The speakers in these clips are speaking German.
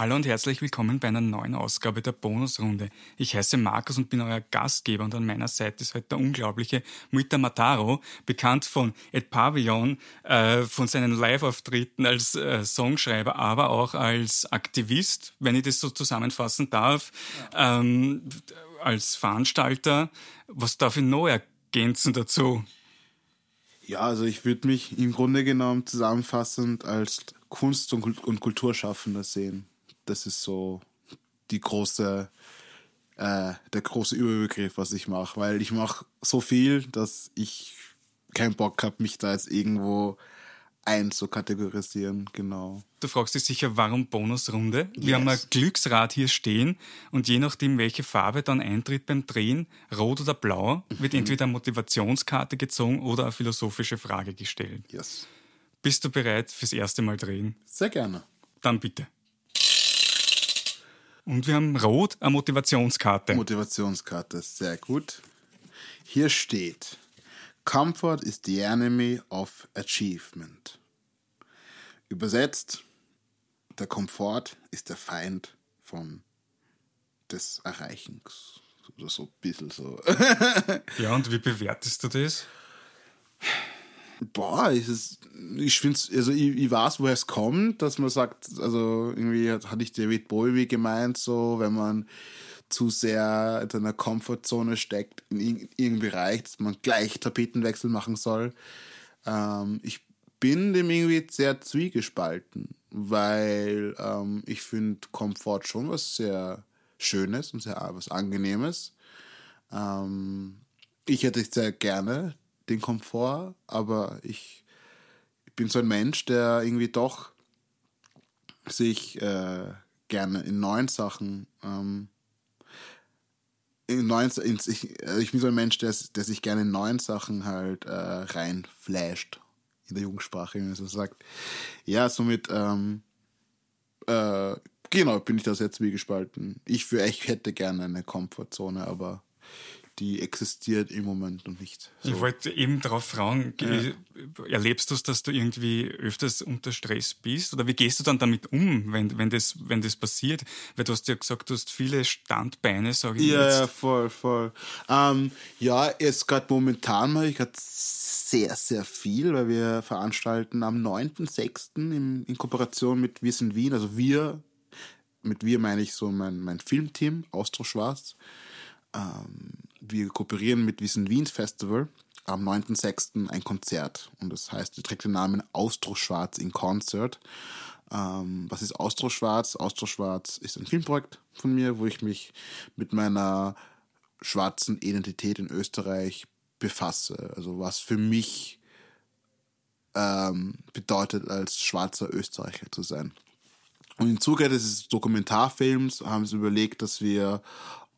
Hallo und herzlich willkommen bei einer neuen Ausgabe der Bonusrunde. Ich heiße Markus und bin euer Gastgeber und an meiner Seite ist heute der unglaubliche Muita Mataro, bekannt von Ed Pavillon, äh, von seinen Live-Auftritten als äh, Songschreiber, aber auch als Aktivist, wenn ich das so zusammenfassen darf, ja. ähm, als Veranstalter. Was darf ich noch ergänzen dazu? Ja, also ich würde mich im Grunde genommen zusammenfassend als Kunst- und Kulturschaffender sehen das ist so die große, äh, der große Überbegriff, was ich mache, weil ich mache so viel, dass ich keinen Bock habe, mich da jetzt irgendwo einzukategorisieren, genau. Du fragst dich sicher, warum Bonusrunde? Yes. Wir haben ein Glücksrad hier stehen und je nachdem, welche Farbe dann eintritt beim Drehen, rot oder blau, wird mhm. entweder eine Motivationskarte gezogen oder eine philosophische Frage gestellt. Yes. Bist du bereit fürs erste Mal drehen? Sehr gerne. Dann bitte. Und wir haben rot eine Motivationskarte. Motivationskarte, sehr gut. Hier steht, Comfort is the enemy of achievement. Übersetzt, der Komfort ist der Feind von des Erreichens. Oder so ein bisschen so. ja, und wie bewertest du das? Boah, es, ich finde also ich, ich weiß, woher es kommt, dass man sagt, also irgendwie hatte ich David Bowie gemeint, so, wenn man zu sehr in einer Komfortzone steckt, in irgendeinem Bereich, dass man gleich Tapetenwechsel machen soll. Ähm, ich bin dem irgendwie sehr zwiegespalten, weil ähm, ich finde Komfort schon was sehr Schönes und sehr was Angenehmes. Ähm, ich hätte es sehr gerne den Komfort, aber ich, bin so ein Mensch, der irgendwie doch sich äh, gerne in neuen Sachen ähm, in neuen, in, ich, also ich bin so ein Mensch, der, der sich gerne in neuen Sachen halt äh, reinflasht in der Jugendsprache, wie man so sagt. Ja, somit ähm, äh, genau bin ich da sehr zwiegespalten. Ich für ich hätte gerne eine Komfortzone, aber die existiert im Moment noch nicht. So. Ich wollte eben darauf fragen, ja. erlebst du es, dass du irgendwie öfters unter Stress bist? Oder wie gehst du dann damit um, wenn, wenn, das, wenn das passiert? Weil du hast ja gesagt, du hast viele Standbeine, sage ich ja, jetzt. Ja, voll, voll. Ähm, ja, jetzt gerade momentan mache ich gerade sehr, sehr viel, weil wir veranstalten am 9.6. In, in Kooperation mit Wir sind Wien, also wir, mit wir meine ich so mein, mein Filmteam, Austro Schwarz. Ähm, wir kooperieren mit Wissen Wiens Festival am 9.6. ein Konzert. Und das heißt, es trägt den Namen Austroschwarz in Concert. Ähm, was ist Austroschwarz? Austroschwarz ist ein Filmprojekt von mir, wo ich mich mit meiner schwarzen Identität in Österreich befasse. Also was für mich ähm, bedeutet, als schwarzer Österreicher zu sein. Und im Zuge des Dokumentarfilms haben sie überlegt, dass wir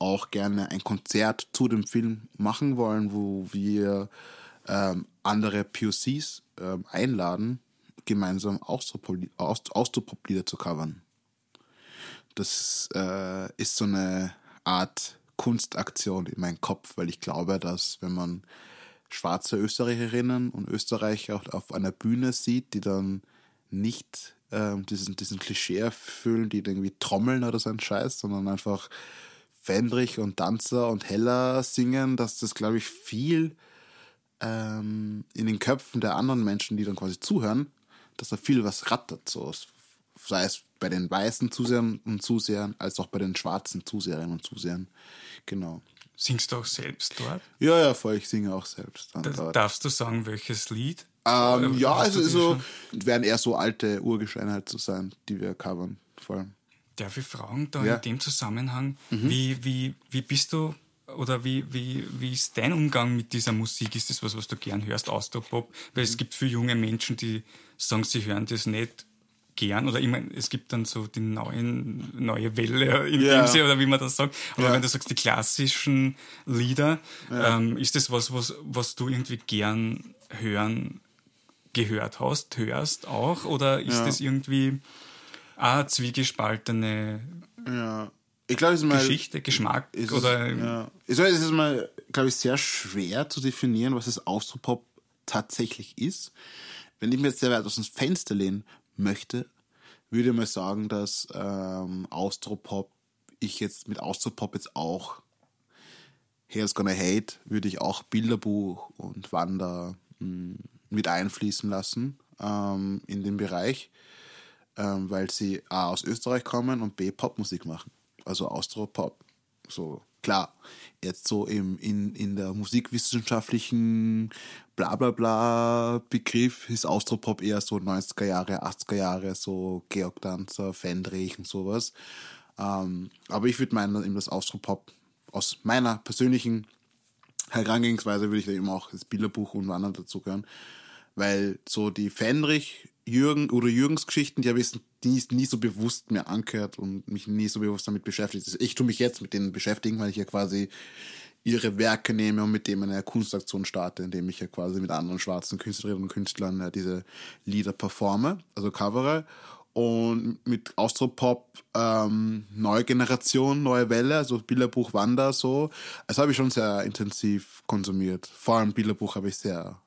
auch gerne ein Konzert zu dem Film machen wollen, wo wir ähm, andere POCs ähm, einladen, gemeinsam Austropop-Lieder zu covern. Das äh, ist so eine Art Kunstaktion in meinem Kopf, weil ich glaube, dass wenn man schwarze Österreicherinnen und Österreicher auf einer Bühne sieht, die dann nicht ähm, diesen, diesen Klischee erfüllen, die irgendwie trommeln oder so ein Scheiß, sondern einfach Fendrich und Danzer und Heller singen, dass das, glaube ich, viel ähm, in den Köpfen der anderen Menschen, die dann quasi zuhören, dass da viel was rattert. So. Sei es bei den weißen Zusehern und Zusehern, als auch bei den schwarzen Zuseherinnen und Zusehern. Genau. Singst du auch selbst dort? Ja, ja, voll, ich singe auch selbst. Da, darfst du sagen, welches Lied? Ähm, ja, also so, werden eher so alte Urgescheine halt zu so sein, die wir covern, vor allem. Darf ich fragen, da ja. in dem Zusammenhang, mhm. wie, wie, wie bist du oder wie, wie, wie ist dein Umgang mit dieser Musik? Ist das was, was du gern hörst, Austropop? Weil mhm. es gibt viele junge Menschen, die sagen, sie hören das nicht gern oder ich meine, es gibt dann so die neuen, neue Welle in yeah. dem Sinne, oder wie man das sagt. Aber yeah. wenn du sagst, die klassischen Lieder, yeah. ähm, ist das was, was, was du irgendwie gern hören, gehört hast, hörst auch? Oder ist das irgendwie ah, zwiegespaltene ja. ich glaub, ist mal, Geschichte, Geschmack ist oder. Es, ja. Es ist mal, glaube ich, sehr schwer zu definieren, was das Austropop tatsächlich ist. Wenn ich mir jetzt sehr weit aus dem Fenster lehnen möchte, würde mal sagen, dass ähm, Austropop, ich jetzt mit Austropop jetzt auch Here's Gonna Hate, würde ich auch Bilderbuch und Wander mh, hm, mit einfließen lassen ähm, in den Bereich, ähm, weil sie A aus Österreich kommen und B Popmusik machen. Also Austropop. So, klar, jetzt so im, in, in der musikwissenschaftlichen Blablabla Begriff ist Austropop eher so 90er Jahre, 80er Jahre, so Georg Danzer, Fendrich und sowas. Ähm, aber ich würde meinen, eben das Austropop aus meiner persönlichen Herangehensweise würde ich da eben auch das Bilderbuch und Wandern dazu gehören. Weil so die Fenrich, Jürgen oder Jürgens Geschichten, die habe ich nie, nie so bewusst mehr angehört und mich nie so bewusst damit beschäftigt. Also ich tue mich jetzt mit denen beschäftigen, weil ich ja quasi ihre Werke nehme und mit dem eine Kunstaktion starte, indem ich ja quasi mit anderen schwarzen Künstlerinnen und Künstlern ja diese Lieder performe, also covere und mit Austropop ähm, neue Generation, neue Welle, also Bilderbuch Wander so. Das habe ich schon sehr intensiv konsumiert. Vor allem Bilderbuch habe ich sehr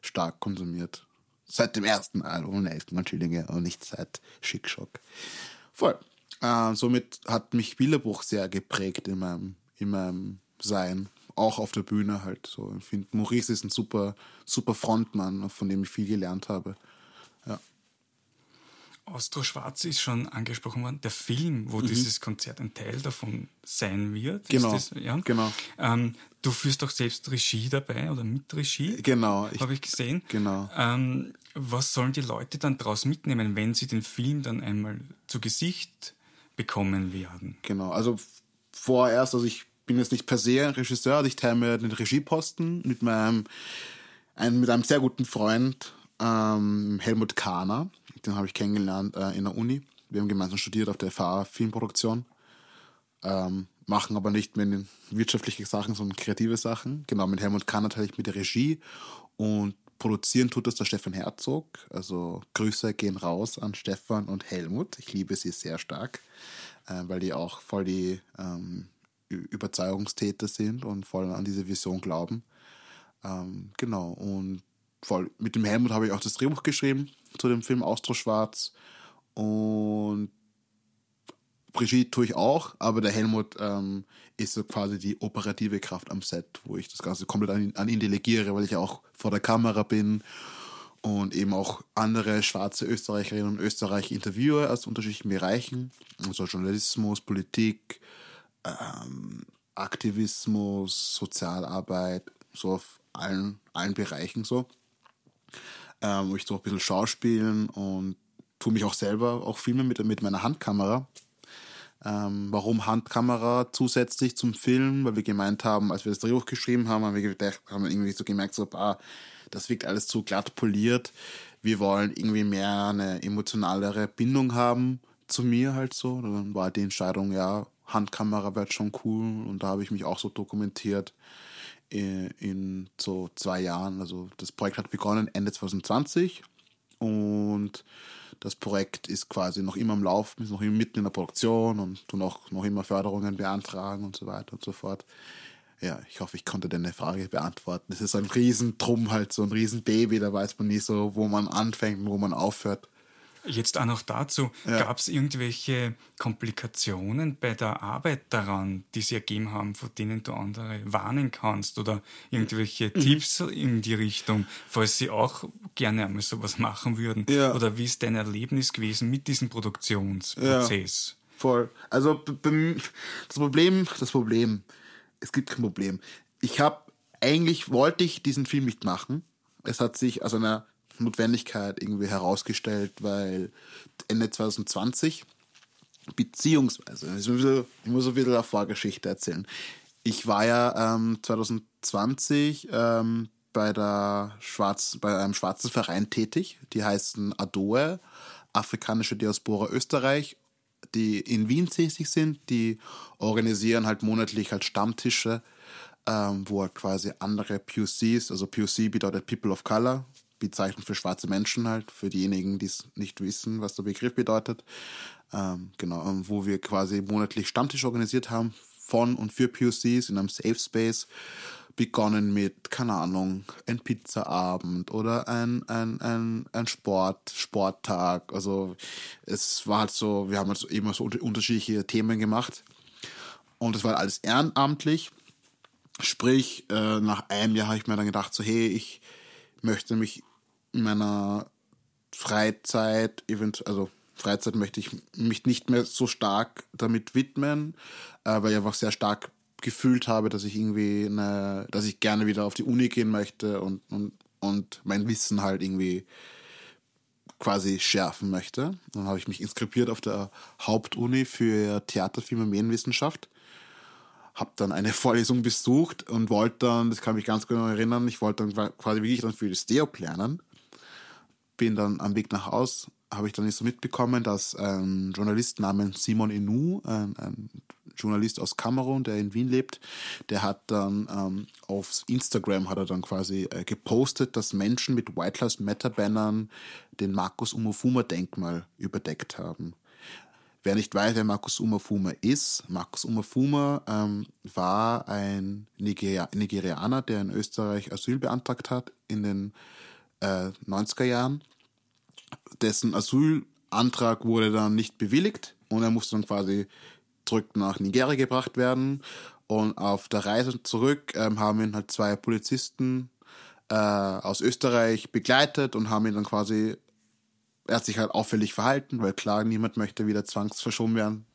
stark konsumiert. Seit dem ersten Album, elften Schillinge und nicht seit Schickschock. Voll. Äh, somit hat mich Bilderbuch sehr geprägt in meinem, in meinem Sein. Auch auf der Bühne halt so. Ich finde, Maurice ist ein super, super Frontmann, von dem ich viel gelernt habe. Ja. Austro Schwarz ist schon angesprochen worden. Der Film, wo mhm. dieses Konzert ein Teil davon sein wird. Genau. Das, ja? genau. Ähm, du führst doch selbst Regie dabei oder mit Regie. Genau. Habe ich gesehen. Genau. Ähm, was sollen die Leute dann daraus mitnehmen, wenn sie den Film dann einmal zu Gesicht bekommen werden? Genau. Also vorerst, also ich bin jetzt nicht per se ein Regisseur, also ich teile mir den Regieposten mit meinem, ein, mit einem sehr guten Freund, ähm, Helmut Kahner den habe ich kennengelernt äh, in der Uni. Wir haben gemeinsam studiert auf der FH Filmproduktion. Ähm, machen aber nicht mehr wirtschaftliche Sachen, sondern kreative Sachen. Genau, mit Helmut Kahn teile ich mit der Regie und produzieren tut das der Stefan Herzog. Also Grüße gehen raus an Stefan und Helmut. Ich liebe sie sehr stark, äh, weil die auch voll die ähm, Überzeugungstäter sind und voll an diese Vision glauben. Ähm, genau, und voll mit dem Helmut habe ich auch das Drehbuch geschrieben zu dem Film Austro-Schwarz. Und Brigitte tue ich auch, aber der Helmut ähm, ist so quasi die operative Kraft am Set, wo ich das Ganze komplett an, an ihn delegiere, weil ich ja auch vor der Kamera bin und eben auch andere schwarze Österreicherinnen und Österreicher interviewe aus unterschiedlichen Bereichen, also Journalismus, Politik, ähm, Aktivismus, Sozialarbeit, so auf allen, allen Bereichen so ähm, ich so ein bisschen schauspielen und tue mich auch selber auch filmen mit, mit meiner Handkamera. Ähm, warum Handkamera zusätzlich zum Film? Weil wir gemeint haben, als wir das Drehbuch geschrieben haben, haben wir, gedacht, haben wir irgendwie so gemerkt, so, ah, das wirkt alles zu glatt poliert. Wir wollen irgendwie mehr eine emotionalere Bindung haben zu mir halt so. Dann war die Entscheidung, ja, Handkamera wird schon cool und da habe ich mich auch so dokumentiert in so zwei Jahren. Also das Projekt hat begonnen Ende 2020 und das Projekt ist quasi noch immer im Lauf, ist noch immer mitten in der Produktion und tun auch noch immer Förderungen beantragen und so weiter und so fort. Ja, ich hoffe, ich konnte deine Frage beantworten. Das ist ein Riesentrum halt, so ein Riesenbaby, da weiß man nie so, wo man anfängt und wo man aufhört. Jetzt auch noch dazu, ja. gab es irgendwelche Komplikationen bei der Arbeit daran, die sie ergeben haben, vor denen du andere warnen kannst oder irgendwelche mhm. Tipps in die Richtung, falls sie auch gerne einmal sowas machen würden? Ja. Oder wie ist dein Erlebnis gewesen mit diesem Produktionsprozess? Ja, voll. Also das Problem, das Problem, es gibt kein Problem. Ich habe eigentlich wollte ich diesen Film nicht machen. Es hat sich aus einer Notwendigkeit irgendwie herausgestellt, weil Ende 2020, beziehungsweise, ich muss ein bisschen eine Vorgeschichte erzählen. Ich war ja ähm, 2020 ähm, bei, der Schwarz, bei einem schwarzen Verein tätig, die heißen ADOE, Afrikanische Diaspora Österreich, die in Wien tätig sind, die organisieren halt monatlich halt Stammtische, ähm, wo halt quasi andere POCs, also POC bedeutet People of Color, Bezeichnung für schwarze Menschen halt, für diejenigen, die es nicht wissen, was der Begriff bedeutet. Ähm, genau, ähm, wo wir quasi monatlich Stammtisch organisiert haben von und für POCs in einem Safe Space, begonnen mit, keine Ahnung, ein Pizzaabend oder ein, ein, ein, ein Sport, Sporttag. Also es war halt so, wir haben halt immer so unterschiedliche Themen gemacht. Und es war alles ehrenamtlich. Sprich, äh, nach einem Jahr habe ich mir dann gedacht, so, hey, ich möchte mich in meiner Freizeit, also Freizeit möchte ich mich nicht mehr so stark damit widmen, äh, weil ich einfach sehr stark gefühlt habe, dass ich irgendwie eine, dass ich gerne wieder auf die Uni gehen möchte und, und, und mein Wissen halt irgendwie quasi schärfen möchte. Dann habe ich mich inskribiert auf der Hauptuni für Theaterfilm und Medienwissenschaft. Habe dann eine Vorlesung besucht und wollte dann, das kann mich ganz genau erinnern, ich wollte dann quasi wirklich dann für das DEOP lernen. Bin dann am Weg nach Haus, habe ich dann nicht so mitbekommen, dass ein Journalist namens Simon Inu, ein, ein Journalist aus Kamerun, der in Wien lebt, der hat dann ähm, auf Instagram hat er dann quasi äh, gepostet, dass Menschen mit White Lives Matter Bannern den Markus Umofuma Denkmal überdeckt haben. Wer nicht weiß, wer Markus Umofuma ist, Markus Umofuma ähm, war ein Nigeria Nigerianer, der in Österreich Asyl beantragt hat in den äh, 90er Jahren. Dessen Asylantrag wurde dann nicht bewilligt und er musste dann quasi zurück nach Nigeria gebracht werden. Und auf der Reise zurück ähm, haben ihn halt zwei Polizisten äh, aus Österreich begleitet und haben ihn dann quasi, er hat sich halt auffällig verhalten, weil klar, niemand möchte wieder zwangsverschoben werden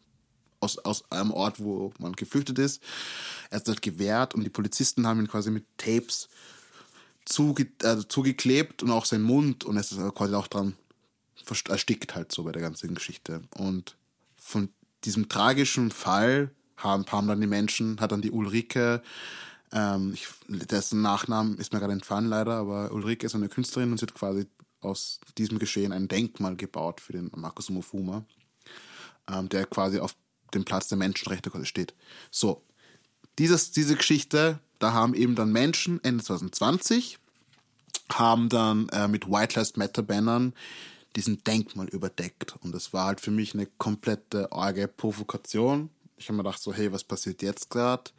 aus, aus einem Ort, wo man geflüchtet ist. Er hat halt gewehrt und die Polizisten haben ihn quasi mit Tapes zuge also zugeklebt und auch sein Mund und es ist quasi auch dran erstickt halt so bei der ganzen Geschichte. Und von diesem tragischen Fall haben, haben dann die Menschen, hat dann die Ulrike, ähm, ich, dessen Nachnamen ist mir gerade entfallen leider, aber Ulrike ist eine Künstlerin und sie hat quasi aus diesem Geschehen ein Denkmal gebaut für den Markus Umofuma, ähm, der quasi auf dem Platz der Menschenrechte steht. So, dieses, diese Geschichte, da haben eben dann Menschen Ende 2020 haben dann äh, mit White Lives Matter Bannern diesen Denkmal überdeckt. Und das war halt für mich eine komplette arge Provokation. Ich habe mir gedacht, so, hey, was passiert jetzt gerade?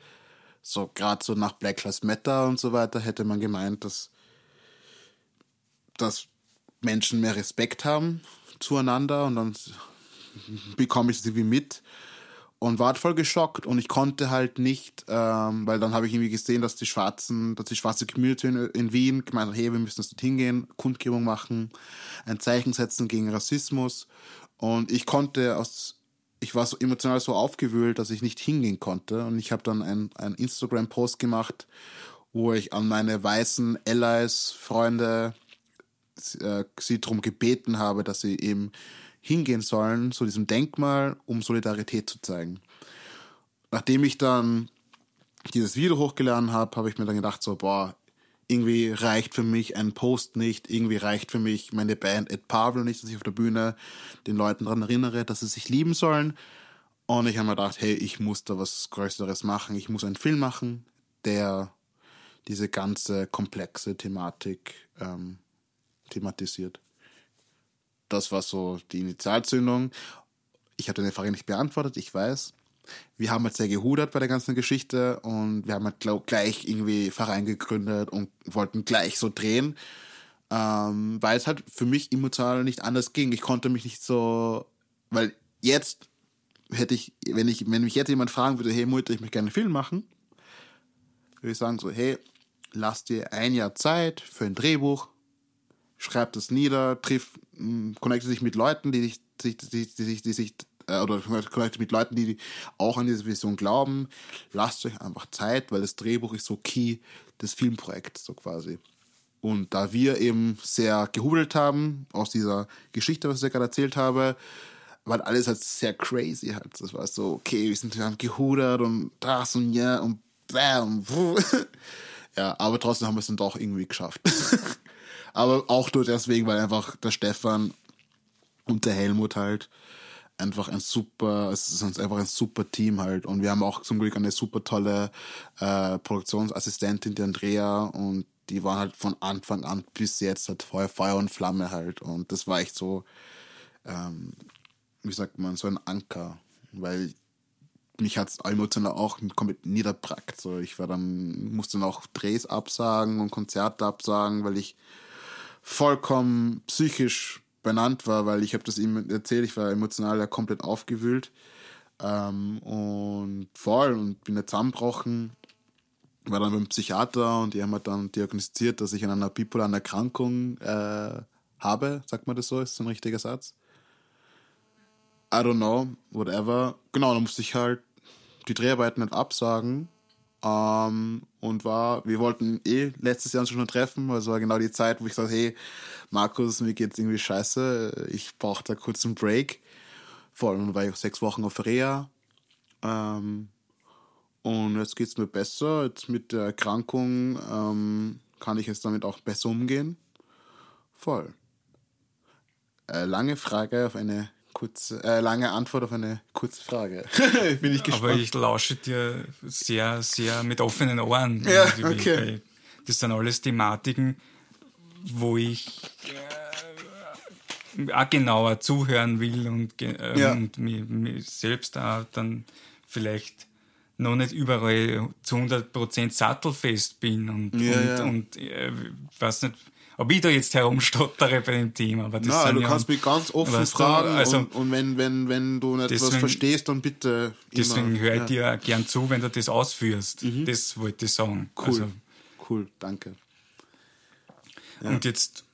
So, gerade so nach Black Lives Matter und so weiter hätte man gemeint, dass, dass Menschen mehr Respekt haben zueinander und dann bekomme ich sie wie mit und war halt voll geschockt und ich konnte halt nicht, ähm, weil dann habe ich irgendwie gesehen, dass die Schwarzen, dass die schwarze Community in, in Wien gemeint hat, hey, wir müssen das dort hingehen, Kundgebung machen, ein Zeichen setzen gegen Rassismus. Und ich konnte aus, ich war so emotional so aufgewühlt, dass ich nicht hingehen konnte. Und ich habe dann einen Instagram-Post gemacht, wo ich an meine weißen Allies, Freunde, äh, sie darum gebeten habe, dass sie eben hingehen sollen zu diesem Denkmal, um Solidarität zu zeigen. Nachdem ich dann dieses Video hochgeladen habe, habe ich mir dann gedacht, so, boah, irgendwie reicht für mich ein Post nicht, irgendwie reicht für mich meine Band Ed Pavel nicht, dass ich auf der Bühne den Leuten daran erinnere, dass sie sich lieben sollen. Und ich habe mir gedacht, hey, ich muss da was Größeres machen. Ich muss einen Film machen, der diese ganze komplexe Thematik ähm, thematisiert. Das war so die Initialzündung. Ich habe deine Frage nicht beantwortet, ich weiß. Wir haben halt sehr gehudert bei der ganzen Geschichte und wir haben halt glaub, gleich irgendwie Verein gegründet und wollten gleich so drehen, ähm, weil es halt für mich emotional nicht anders ging. Ich konnte mich nicht so, weil jetzt hätte ich, wenn ich, wenn mich jetzt jemand fragen würde, hey Mutter, ich möchte gerne einen Film machen, würde ich sagen so, hey, lass dir ein Jahr Zeit für ein Drehbuch, schreibt es nieder, trifft, connecte sich mit Leuten, die sich, die, die, die, sich, äh, oder connecte mit Leuten, die auch an diese Vision glauben. Lasst euch einfach Zeit, weil das Drehbuch ist so key des Filmprojekts, so quasi. Und da wir eben sehr gehudelt haben aus dieser Geschichte, was ich gerade erzählt habe, war alles halt sehr crazy halt. Das war so, okay, wir sind wir gehudert und das und ja und bam. ja, aber trotzdem haben wir es dann doch irgendwie geschafft. Aber auch nur deswegen, weil einfach der Stefan und der Helmut halt einfach ein super, es ist uns einfach ein super Team halt. Und wir haben auch zum Glück eine super tolle äh, Produktionsassistentin, die Andrea, und die waren halt von Anfang an bis jetzt halt Feuer, Feuer und Flamme halt. Und das war echt so, ähm, wie sagt man, so ein Anker. Weil mich hat es emotional auch komplett niederbrackt. So, ich war dann, musste dann auch Drehs absagen und Konzerte absagen, weil ich vollkommen psychisch benannt war, weil ich habe das ihm erzählt, ich war emotional ja komplett aufgewühlt ähm, und voll und bin jetzt zusammengebrochen. War dann beim Psychiater und die haben halt dann diagnostiziert, dass ich an einer bipolaren Erkrankung äh, habe, sagt man das so, ist das ein richtiger Satz? I don't know, whatever. Genau, dann musste ich halt die Dreharbeiten nicht absagen. Ähm, und war, wir wollten eh letztes Jahr schon treffen, also war genau die Zeit, wo ich sagte, hey, Markus, mir geht's irgendwie scheiße, ich brauche da kurz einen Break. Vor allem war ich sechs Wochen auf Reha. Ähm, und jetzt geht's mir besser. Jetzt mit der Erkrankung ähm, kann ich jetzt damit auch besser umgehen. Voll. Äh, lange Frage auf eine kurze, äh, lange Antwort auf eine kurze Frage. Bin ich gespannt. Aber ich lausche dir sehr, sehr mit offenen Ohren. Ja, okay. Das sind alles Thematiken, wo ich äh, auch genauer zuhören will und, äh, ja. und mir, mir, selbst auch dann vielleicht noch nicht überall zu 100% sattelfest bin und, ja, und, ja. und äh, weiß nicht, ob ich da jetzt herumstottere bei dem Thema. Aber das Na, du kannst mich ganz offen fragen du, also, und, und, wenn, wenn, wenn du nicht deswegen, was verstehst, dann bitte. Deswegen höre ich ja. dir gern zu, wenn du das ausführst. Mhm. Das wollte ich sagen. Cool. Also, cool, danke. Ja. Und jetzt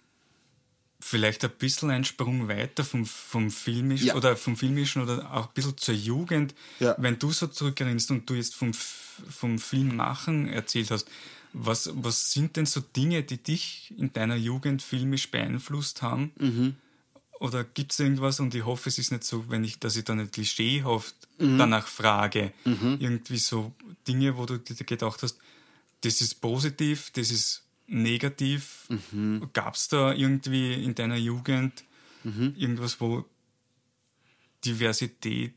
vielleicht ein bisschen ein Sprung weiter vom, vom Filmischen ja. oder vom Filmischen oder auch ein bisschen zur Jugend. Ja. Wenn du so zurückerinnst und du jetzt vom, vom Filmmachen erzählt hast, was, was sind denn so Dinge, die dich in deiner Jugend filmisch beeinflusst haben? Mhm. Oder gibt es irgendwas, und ich hoffe, es ist nicht so, wenn ich, dass ich da nicht klischeehaft mhm. danach frage, mhm. irgendwie so Dinge, wo du dir gedacht hast, das ist positiv, das ist negativ. Mhm. Gab es da irgendwie in deiner Jugend mhm. irgendwas, wo Diversität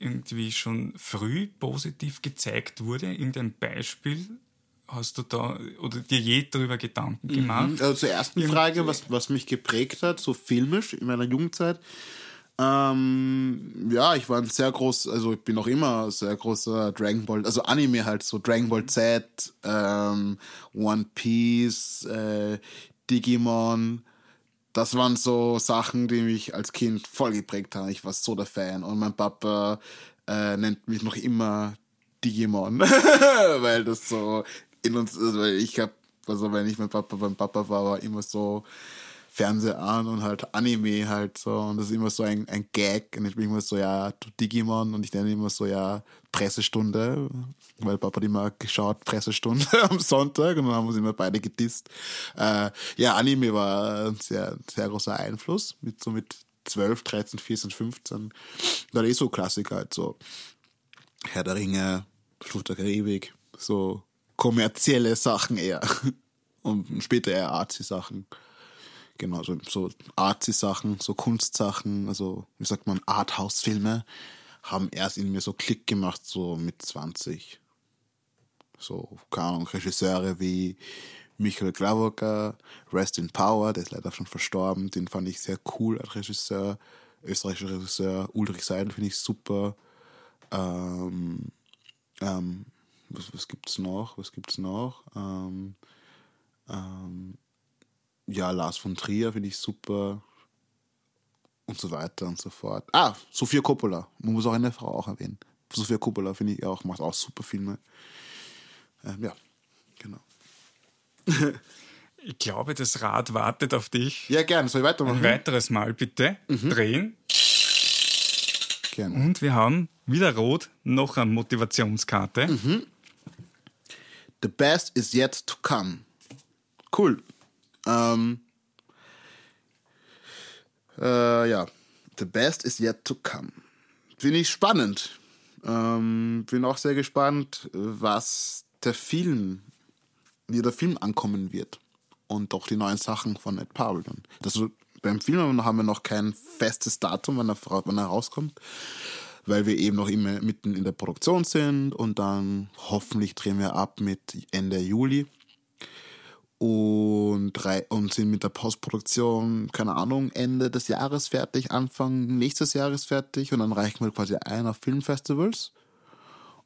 irgendwie schon früh positiv gezeigt wurde? Irgendein Beispiel? Hast du da oder dir je darüber Gedanken Mhm. gemacht? Also zur ersten Frage, was, was mich geprägt hat, so filmisch in meiner Jugendzeit. Ähm, ja, ich war ein sehr groß, also ich bin noch immer ein sehr großer Dragon Ball, also Anime halt, so Dragon Ball Z, ähm, One Piece, äh, Digimon. Das waren so Sachen, die mich als Kind voll geprägt haben. Ich war so der Fan. Und mein Papa äh, nennt mich noch immer Digimon, weil das so in uns, also ich hab, also wenn ich mein Papa beim Papa war, war immer so Fernseher an und halt Anime halt so und das ist immer so ein, ein Gag und ich bin immer so, ja, du Digimon und ich nenne immer so, ja, Pressestunde, weil Papa hat immer geschaut, Pressestunde am Sonntag und dann haben wir uns immer beide gedisst. Äh, ja, Anime war ein sehr, sehr großer Einfluss, mit so mit 12, 13, 14, 15. War eh so Klassiker halt so Herr der Ringe, Flucht der Karibik, so kommerzielle Sachen eher. Und später eher Arzi-Sachen. Genau, so, so Arzi-Sachen, so Kunstsachen, also wie sagt man, Arthouse-Filme haben erst in mir so Klick gemacht, so mit 20. So, keine Ahnung, Regisseure wie Michael Glawocker, Rest in Power, der ist leider schon verstorben, den fand ich sehr cool als Regisseur. Österreichischer Regisseur, Ulrich Seidel finde ich super. Ähm, ähm, was, was gibt's noch? Was gibt's noch? Ähm, ähm, ja, Lars von Trier finde ich super. Und so weiter und so fort. Ah, Sofia Coppola. Man muss auch eine Frau auch erwähnen. Sofia Coppola finde ich auch, macht auch super Filme. Ähm, ja, genau. ich glaube, das Rad wartet auf dich. Ja, gerne. Soll ich weitermachen? Ein weiteres Mal bitte Mhm. drehen. Gerne. Und wir haben wieder rot noch eine Motivationskarte. Mhm. The best is yet to come. Cool. Ähm, äh, ja. The best is yet to come. Finde ich spannend. Ähm, bin auch sehr gespannt, was der Film, wie der Film ankommen wird. Und auch die neuen Sachen von Ed Powell. Also beim Film haben wir noch kein festes Datum, wann er, wann er rauskommt weil wir eben noch immer mitten in der Produktion sind und dann hoffentlich drehen wir ab mit Ende Juli und, drei, und sind mit der Postproduktion, keine Ahnung, Ende des Jahres fertig, Anfang nächstes Jahres fertig und dann reichen wir quasi ein auf Filmfestivals.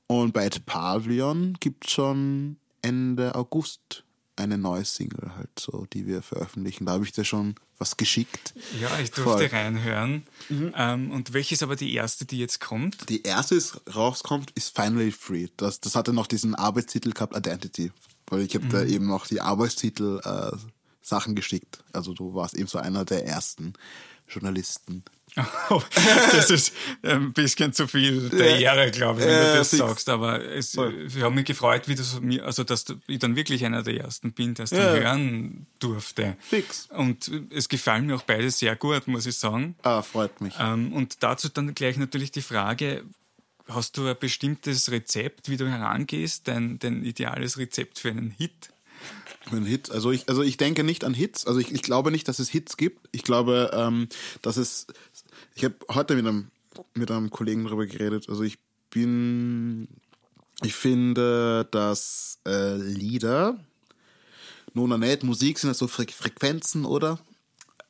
Und bei Pavilion gibt es schon Ende August eine neue Single halt so, die wir veröffentlichen. Da habe ich dir schon was geschickt. Ja, ich durfte Voll. reinhören. Mhm. Ähm, und welche ist aber die erste, die jetzt kommt? Die erste, die rauskommt, ist Finally Free. Das, das hatte noch diesen Arbeitstitel gehabt, Identity. Weil ich habe mhm. da eben noch die Arbeitstitel äh, Sachen geschickt. Also du warst eben so einer der ersten Journalisten. Das ist ein bisschen zu viel der Ehre, glaube ich, wenn du das sagst. Aber es, ich habe mich gefreut, wie das mir, also dass ich dann wirklich einer der ersten bin, der es ja. hören durfte. Fix. Und es gefallen mir auch beide sehr gut, muss ich sagen. Ah, freut mich. Ähm, und dazu dann gleich natürlich die Frage, hast du ein bestimmtes Rezept, wie du herangehst, dein, dein ideales Rezept für einen Hit? Für einen Hit. Also ich, also ich denke nicht an Hits. Also ich, ich glaube nicht, dass es Hits gibt. Ich glaube, ähm, dass es ich habe heute mit einem, mit einem Kollegen darüber geredet. Also ich bin, ich finde, dass äh, Lieder, nun oder nicht, Musik sind ja so Fre Frequenzen, oder?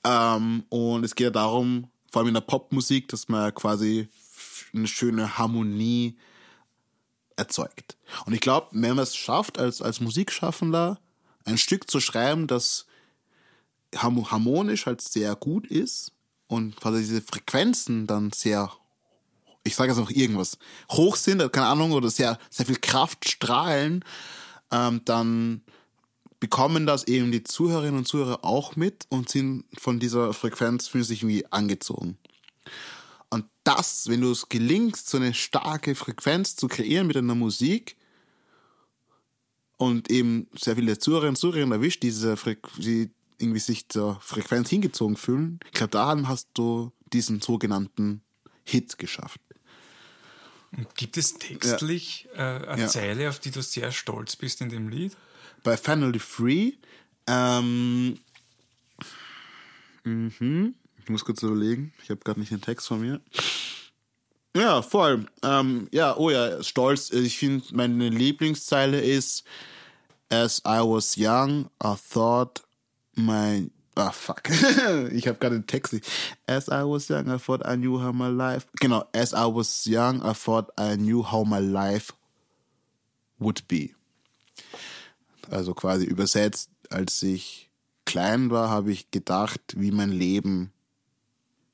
Ähm, und es geht ja darum, vor allem in der Popmusik, dass man quasi eine schöne Harmonie erzeugt. Und ich glaube, wenn man es schafft, als, als Musikschaffender ein Stück zu schreiben, das harmonisch halt sehr gut ist, und quasi diese Frequenzen dann sehr, ich sage jetzt auch irgendwas, hoch sind, keine Ahnung, oder sehr, sehr viel Kraft strahlen, ähm, dann bekommen das eben die Zuhörerinnen und Zuhörer auch mit und sind von dieser Frequenz für sich irgendwie angezogen. Und das, wenn du es gelingst, so eine starke Frequenz zu kreieren mit einer Musik und eben sehr viele Zuhörerinnen und Zuhörer erwischt, diese Fre die irgendwie sich zur Frequenz hingezogen fühlen. Ich glaube, daran hast du diesen sogenannten Hit geschafft. Und gibt es textlich ja. äh, eine ja. Zeile, auf die du sehr stolz bist in dem Lied? Bei Finally Free, ähm, mhm. ich muss kurz überlegen, ich habe gerade nicht den Text von mir. Ja, voll. Ähm, ja, oh ja, stolz. Ich finde, meine Lieblingszeile ist As I was young, I thought mein Ah, fuck. ich habe gerade den Text As I was young, I thought I knew how my life. Genau, as I was young, I thought I knew how my life would be. Also quasi übersetzt, als ich klein war, habe ich gedacht, wie mein Leben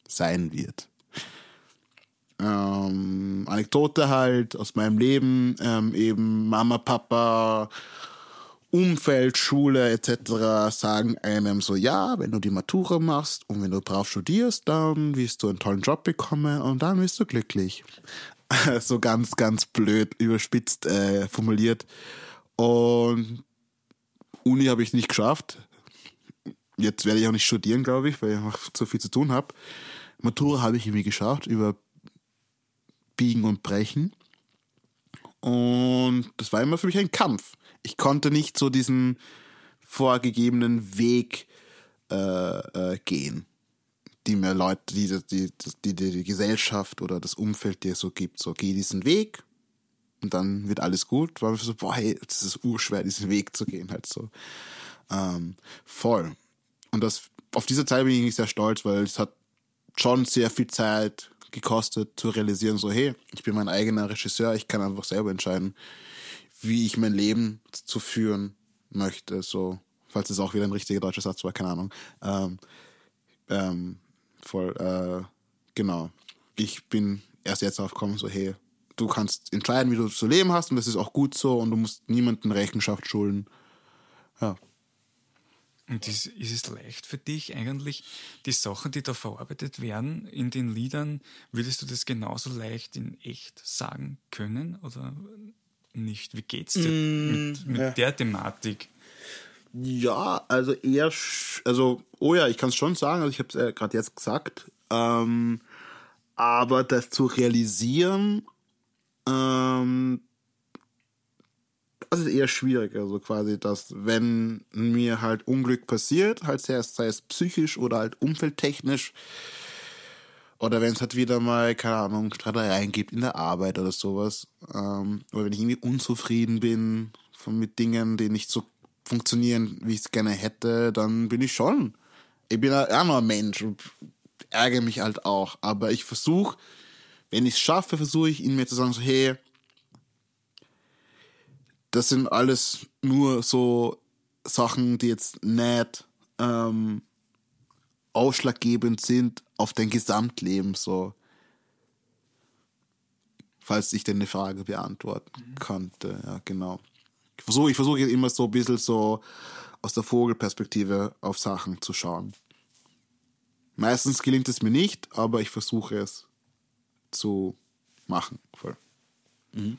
sein wird. Ähm, Anekdote halt aus meinem Leben, ähm, eben Mama, Papa, Umfeld, Schule etc. sagen einem so, ja, wenn du die Matura machst und wenn du brav studierst, dann wirst du einen tollen Job bekommen und dann bist du glücklich. so ganz, ganz blöd, überspitzt äh, formuliert. Und Uni habe ich nicht geschafft. Jetzt werde ich auch nicht studieren, glaube ich, weil ich noch zu viel zu tun habe. Matura habe ich irgendwie geschafft, über Biegen und Brechen. Und das war immer für mich ein Kampf ich konnte nicht so diesen vorgegebenen Weg äh, äh, gehen, die mir Leute, die die, die, die, die Gesellschaft oder das Umfeld dir so gibt. So, geh diesen Weg und dann wird alles gut. War mir so, boah, hey, das ist urschwer, diesen Weg zu gehen, halt so. Ähm, voll. Und das, auf diese Zeit bin ich sehr stolz, weil es hat schon sehr viel Zeit gekostet zu realisieren, so, hey, ich bin mein eigener Regisseur, ich kann einfach selber entscheiden, wie ich mein Leben zu führen möchte. So, falls es auch wieder ein richtiger deutscher Satz war, keine Ahnung. Ähm, ähm, voll, äh, genau. Ich bin erst jetzt darauf gekommen, so, hey, du kannst entscheiden, wie du zu leben hast und das ist auch gut so und du musst niemanden Rechenschaft schulden. Ja. Und ist, ist es leicht für dich eigentlich, die Sachen, die da verarbeitet werden in den Liedern, würdest du das genauso leicht in echt sagen können? Oder nicht. Wie geht's dir mm, mit, mit ja. der Thematik? Ja, also eher, also, oh ja, ich kann es schon sagen, also ich habe es äh, gerade jetzt gesagt, ähm, aber das zu realisieren, ähm, das ist eher schwierig, also quasi, dass wenn mir halt Unglück passiert, halt sei es, sei es psychisch oder halt umfeldtechnisch, oder wenn es halt wieder mal, keine Ahnung, Streitereien gibt in der Arbeit oder sowas. Ähm, oder wenn ich irgendwie unzufrieden bin von, mit Dingen, die nicht so funktionieren, wie ich es gerne hätte, dann bin ich schon. Ich bin ja nur ein Mensch und ärgere mich halt auch. Aber ich versuche, wenn ich es schaffe, versuche ich in mir zu sagen, so, hey, das sind alles nur so Sachen, die jetzt nicht ähm, ausschlaggebend sind auf dein Gesamtleben, so. Falls ich denn eine Frage beantworten mhm. konnte, ja, genau. Ich versuche ich versuch immer so ein bisschen so aus der Vogelperspektive auf Sachen zu schauen. Meistens gelingt es mir nicht, aber ich versuche es zu machen. Voll. Mhm.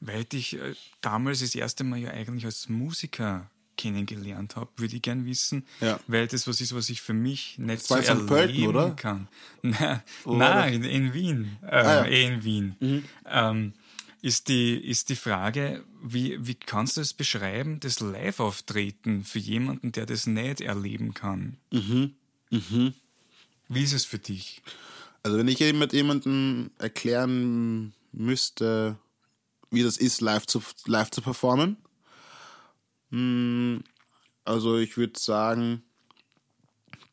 Weil ich dich äh, damals das erste Mal ja eigentlich als Musiker kennengelernt habe, würde ich gern wissen, ja. weil das was ist, was ich für mich nicht das so erleben Pölten, oder? kann. Nein, nein in, Wien, äh, ah, ja. eh in Wien. Mhm. Ähm, ist die, ist die Frage, wie, wie kannst du es beschreiben, das Live-Auftreten für jemanden, der das nicht erleben kann? Mhm. Mhm. Wie ist es für dich? Also wenn ich mit jemandem erklären müsste, wie das ist, live zu, live zu performen, also ich würde sagen,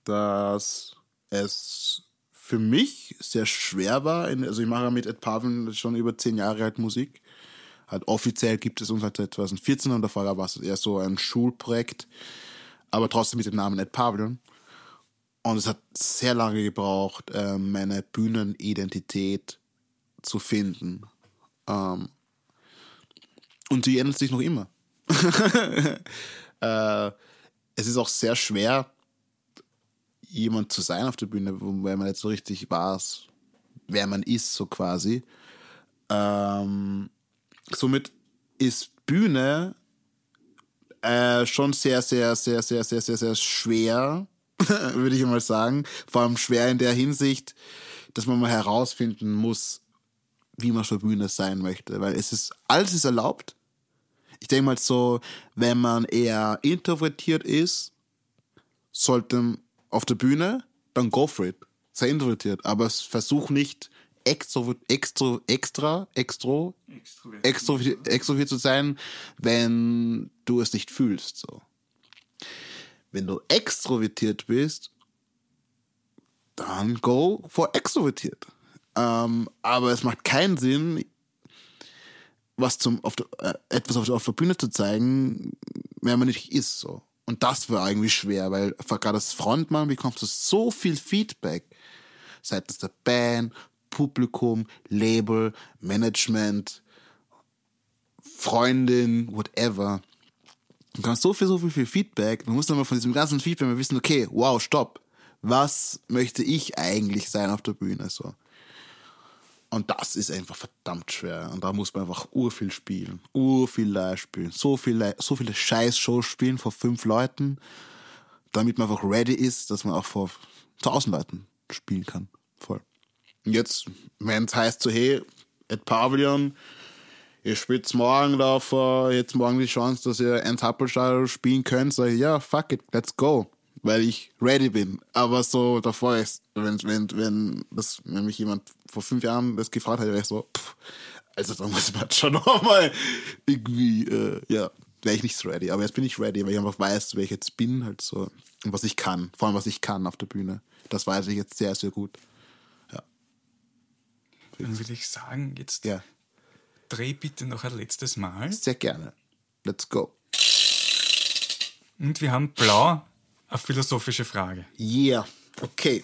dass es für mich sehr schwer war. Also ich mache mit Ed Pavin schon über zehn Jahre halt Musik. Halt offiziell gibt es uns halt seit 2014 und davor war es eher so ein Schulprojekt, aber trotzdem mit dem Namen Ed Pavilion. Und es hat sehr lange gebraucht, ähm, meine Bühnenidentität zu finden. Ähm, und die ändert sich noch immer. äh, es ist auch sehr schwer, jemand zu sein auf der Bühne, weil man jetzt so richtig weiß, wer man ist, so quasi. Ähm, somit ist Bühne äh, schon sehr, sehr, sehr, sehr, sehr, sehr, sehr schwer, würde ich mal sagen. Vor allem schwer in der Hinsicht, dass man mal herausfinden muss, wie man auf der Bühne sein möchte. Weil es ist, alles ist erlaubt, ich denke mal so, wenn man eher introvertiert ist, sollte auf der Bühne, dann go for it. Sei introvertiert, aber versuch nicht extra, extra, extra, extra, extrovertiert, extrovertiert zu sein, wenn du es nicht fühlst, so. Wenn du extrovertiert bist, dann go for extrovertiert. Ähm, aber es macht keinen Sinn, was zum, auf der, äh, etwas auf der, auf der Bühne zu zeigen, wenn man nicht ist, so. Und das war eigentlich schwer, weil gerade als Frontmann bekommst du so viel Feedback seitens der Band, Publikum, Label, Management, Freundin, whatever. Du kannst so viel, so viel, viel Feedback. Du musst dann mal von diesem ganzen Feedback mal wissen, okay, wow, stopp. Was möchte ich eigentlich sein auf der Bühne? So. Und das ist einfach verdammt schwer. Und da muss man einfach urviel spielen. Urviel live spielen. So viele, so viele Scheiß-Shows spielen vor fünf Leuten, damit man einfach ready ist, dass man auch vor tausend Leuten spielen kann. Voll. Und jetzt, wenn es heißt so, hey, at Pavilion, ihr spielt morgen da vor, jetzt morgen die Chance, dass ihr ein Tappelstadion spielen könnt, sage ich, ja, fuck it, let's go weil ich ready bin. Aber so davor ist, wenn, wenn, wenn, das, wenn mich jemand vor fünf Jahren das gefragt hätte, wäre ich so, pff, also da muss man schon nochmal irgendwie, äh, ja, wäre ich nicht so ready. Aber jetzt bin ich ready, weil ich einfach weiß, wer ich jetzt bin, halt so, und was ich kann. Vor allem, was ich kann auf der Bühne. Das weiß ich jetzt sehr, sehr gut. Ja. Dann würde ich sagen, jetzt ja. dreh bitte noch ein letztes Mal. Sehr gerne. Let's go. Und wir haben blau eine philosophische Frage. Yeah, okay.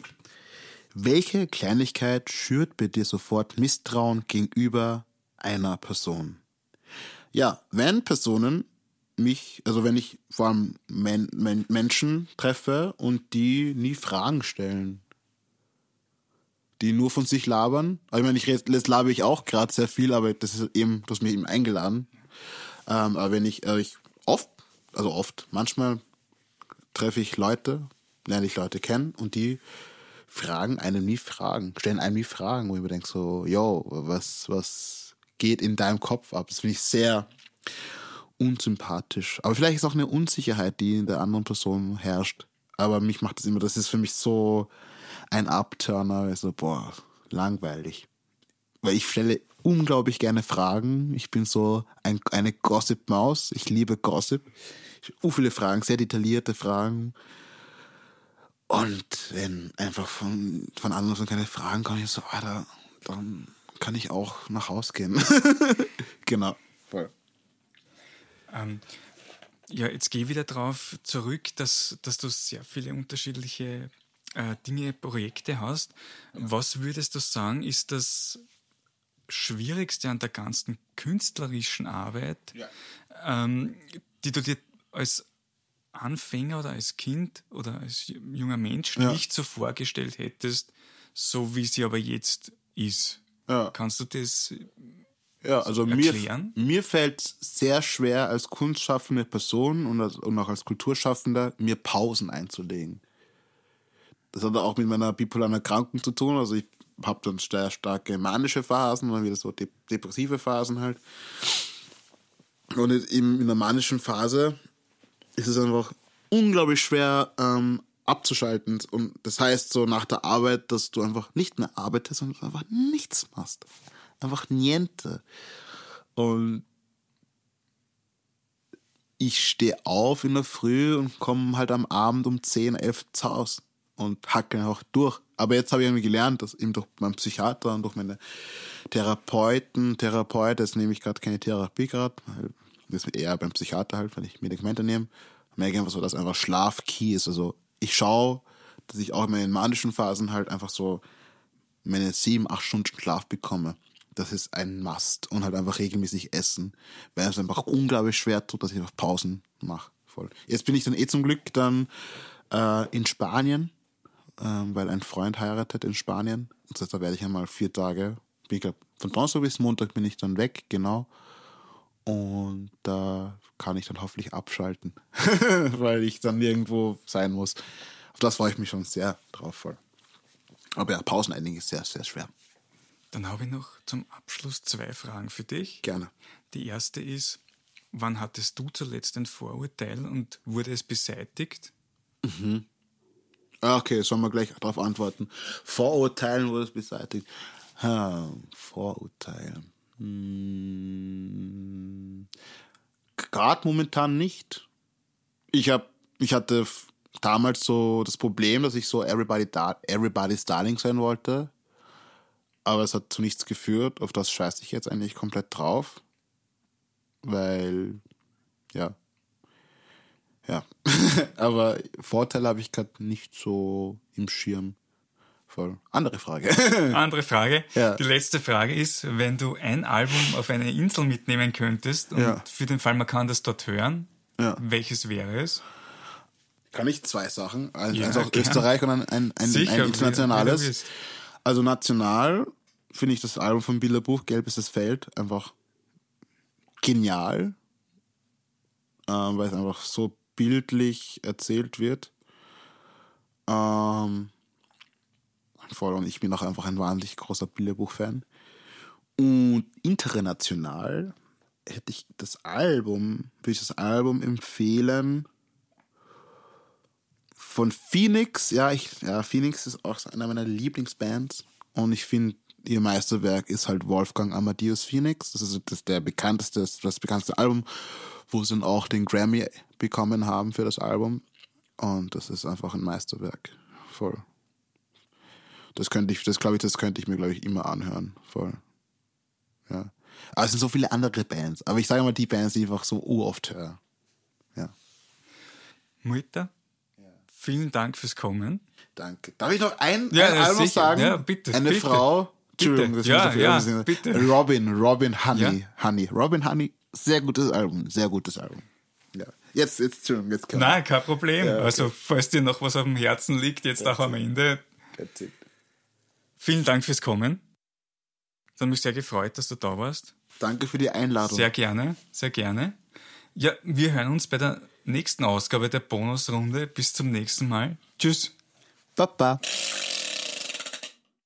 Welche Kleinigkeit schürt bei dir sofort Misstrauen gegenüber einer Person? Ja, wenn Personen mich, also wenn ich vor allem Men Men Menschen treffe und die nie Fragen stellen, die nur von sich labern. Ich meine, ich das labe ich auch gerade sehr viel, aber das ist eben, du hast mich eben eingeladen. Ähm, aber wenn ich, äh, ich oft, also oft, manchmal treffe ich Leute, lerne ich Leute kennen und die fragen einem nie Fragen, stellen einem nie Fragen, wo ich mir denke so, yo, was, was geht in deinem Kopf ab? Das finde ich sehr unsympathisch. Aber vielleicht ist auch eine Unsicherheit, die in der anderen Person herrscht. Aber mich macht das immer, das ist für mich so ein Abturner, so, boah, langweilig. Weil ich stelle unglaublich gerne Fragen. Ich bin so ein, eine Gossip-Maus. Ich liebe Gossip uh, viele Fragen, sehr detaillierte Fragen. Und wenn einfach von, von anderen so keine Fragen kommen, ich so, Alter, dann kann ich auch nach Hause gehen. genau, voll. Ähm, ja, jetzt gehe ich wieder darauf zurück, dass, dass du sehr viele unterschiedliche äh, Dinge, Projekte hast. Was würdest du sagen, ist das Schwierigste an der ganzen künstlerischen Arbeit, ja. ähm, die du dir als Anfänger oder als Kind oder als junger Mensch ja. nicht so vorgestellt hättest, so wie sie aber jetzt ist? Ja. Kannst du das ja, also erklären? mir, mir fällt es sehr schwer als kunstschaffende Person und, als, und auch als Kulturschaffender, mir Pausen einzulegen. Das hat auch mit meiner bipolaren Erkrankung zu tun. Also ich habe dann sehr starke manische Phasen und wieder so depressive Phasen halt. Und in, in der manischen Phase ist es einfach unglaublich schwer ähm, abzuschalten. Und das heißt so nach der Arbeit, dass du einfach nicht mehr arbeitest und einfach nichts machst. Einfach niente. Und ich stehe auf in der Früh und komme halt am Abend um 10, 11 zu Hause und hacke auch durch. Aber jetzt habe ich irgendwie gelernt, dass eben durch meinen Psychiater und durch meine Therapeuten, Therapeut, jetzt nehme ich gerade keine Therapie gerade, das ist eher beim Psychiater halt, weil ich Medikamente nehme, merke ich einfach so, dass einfach Schlaf key ist. Also ich schaue, dass ich auch in meinen manischen Phasen halt einfach so meine sieben, acht Stunden Schlaf bekomme das ist ein Must und halt einfach regelmäßig essen, weil es einfach unglaublich schwer tut, dass ich einfach Pausen mache. Voll. Jetzt bin ich dann eh zum Glück dann äh, in Spanien, äh, weil ein Freund heiratet in Spanien. Das heißt, da werde ich einmal vier Tage, ich glaube, von Donnerstag bis Montag bin ich dann weg, genau. Und da kann ich dann hoffentlich abschalten, weil ich dann nirgendwo sein muss. Auf das freue ich mich schon sehr drauf voll. Aber ja, Pausen einlegen ist sehr, sehr schwer. Dann habe ich noch zum Abschluss zwei Fragen für dich. Gerne. Die erste ist, wann hattest du zuletzt ein Vorurteil und wurde es beseitigt? Mhm. Ah, okay, sollen wir gleich darauf antworten. Vorurteilen wurde es beseitigt. Ha, Vorurteil. Hm. Gerade momentan nicht. Ich habe, ich hatte damals so das Problem, dass ich so Everybody Everybody's Darling sein wollte aber es hat zu nichts geführt. Auf das scheiße ich jetzt eigentlich komplett drauf. Weil, ja. Ja. aber Vorteile habe ich gerade nicht so im Schirm. Voll. Andere Frage. Andere Frage. Ja. Die letzte Frage ist, wenn du ein Album auf eine Insel mitnehmen könntest und ja. für den Fall man kann das dort hören, ja. welches wäre es? Kann ich zwei Sachen. Also ja, aus Österreich und ein, ein, ein, Sicher, ein internationales. Also national finde ich das Album von Bilderbuch, Gelb ist das Feld, einfach genial, äh, weil es einfach so bildlich erzählt wird. Ähm, voll, und ich bin auch einfach ein wahnsinnig großer Bilderbuch-Fan. Und international hätte ich das Album, würde ich das Album empfehlen von Phoenix. Ja, ich, ja, Phoenix ist auch einer meiner Lieblingsbands. Und ich finde ihr Meisterwerk ist halt Wolfgang Amadeus Phoenix. Das ist das der bekannteste, das bekannteste Album, wo sie dann auch den Grammy bekommen haben für das Album. Und das ist einfach ein Meisterwerk. Voll. Das könnte ich, das glaube ich, das könnte ich mir, glaube ich, immer anhören. Voll. Ja. Aber es sind so viele andere Bands. Aber ich sage mal die Bands, die ich einfach so oft höre. Ja. Mutter, vielen Dank fürs Kommen. Danke. Darf ich noch ein, ja, ein Album sicher. sagen? Ja, bitte. Eine bitte. Frau, Entschuldigung, das ja, ja, bitte. Robin, Robin Honey, ja. Honey. Robin Honey, sehr gutes Album, sehr gutes Album. Ja. Jetzt, jetzt, Entschuldigung, jetzt kann Nein, kein Problem. Ja, okay. Also, falls dir noch was auf dem Herzen liegt, jetzt That's auch am Ende. Vielen Dank fürs Kommen. Es hat mich sehr gefreut, dass du da warst. Danke für die Einladung. Sehr gerne, sehr gerne. Ja, wir hören uns bei der nächsten Ausgabe der Bonusrunde. Bis zum nächsten Mal. Tschüss. Papa.